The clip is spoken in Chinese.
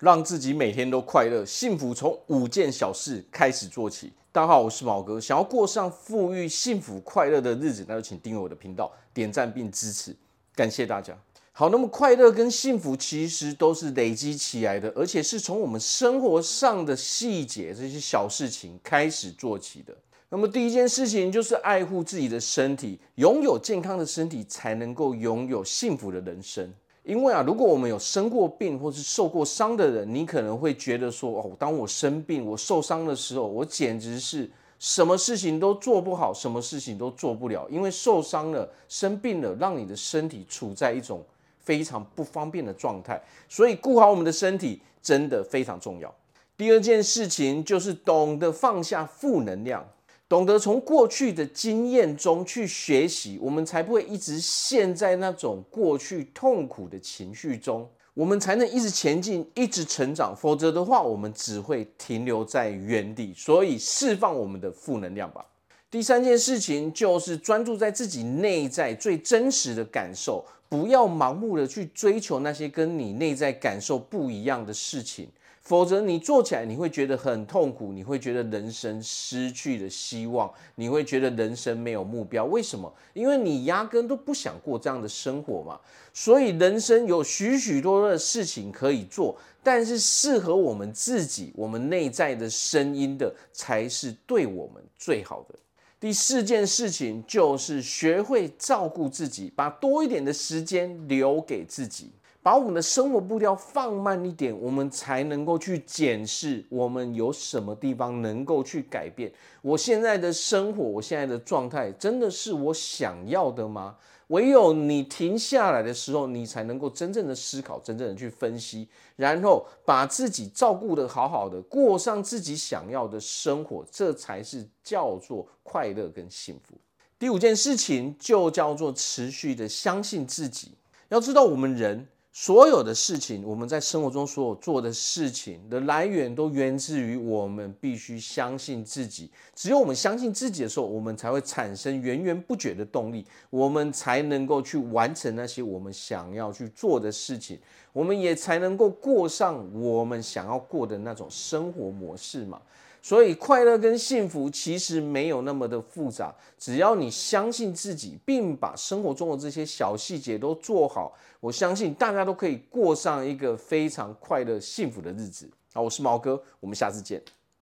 让自己每天都快乐，幸福从五件小事开始做起。大家好，我是毛哥。想要过上富裕、幸福、快乐的日子，那就请订阅我的频道，点赞并支持，感谢大家。好，那么快乐跟幸福其实都是累积起来的，而且是从我们生活上的细节这些小事情开始做起的。那么第一件事情就是爱护自己的身体，拥有健康的身体，才能够拥有幸福的人生。因为啊，如果我们有生过病或是受过伤的人，你可能会觉得说，哦，当我生病、我受伤的时候，我简直是什么事情都做不好，什么事情都做不了，因为受伤了、生病了，让你的身体处在一种非常不方便的状态。所以，顾好我们的身体真的非常重要。第二件事情就是懂得放下负能量。懂得从过去的经验中去学习，我们才不会一直陷在那种过去痛苦的情绪中，我们才能一直前进，一直成长。否则的话，我们只会停留在原地。所以，释放我们的负能量吧。第三件事情就是专注在自己内在最真实的感受，不要盲目的去追求那些跟你内在感受不一样的事情。否则，你做起来你会觉得很痛苦，你会觉得人生失去了希望，你会觉得人生没有目标。为什么？因为你压根都不想过这样的生活嘛。所以，人生有许许多多的事情可以做，但是适合我们自己、我们内在的声音的，才是对我们最好的。第四件事情就是学会照顾自己，把多一点的时间留给自己。把我们的生活步调放慢一点，我们才能够去检视我们有什么地方能够去改变。我现在的生活，我现在的状态，真的是我想要的吗？唯有你停下来的时候，你才能够真正的思考，真正的去分析，然后把自己照顾得好好的，过上自己想要的生活，这才是叫做快乐跟幸福。第五件事情就叫做持续的相信自己。要知道，我们人。所有的事情，我们在生活中所有做的事情的来源，都源自于我们必须相信自己。只有我们相信自己的时候，我们才会产生源源不绝的动力，我们才能够去完成那些我们想要去做的事情，我们也才能够过上我们想要过的那种生活模式嘛。所以，快乐跟幸福其实没有那么的复杂，只要你相信自己，并把生活中的这些小细节都做好，我相信大家都可以过上一个非常快乐、幸福的日子。好，我是毛哥，我们下次见。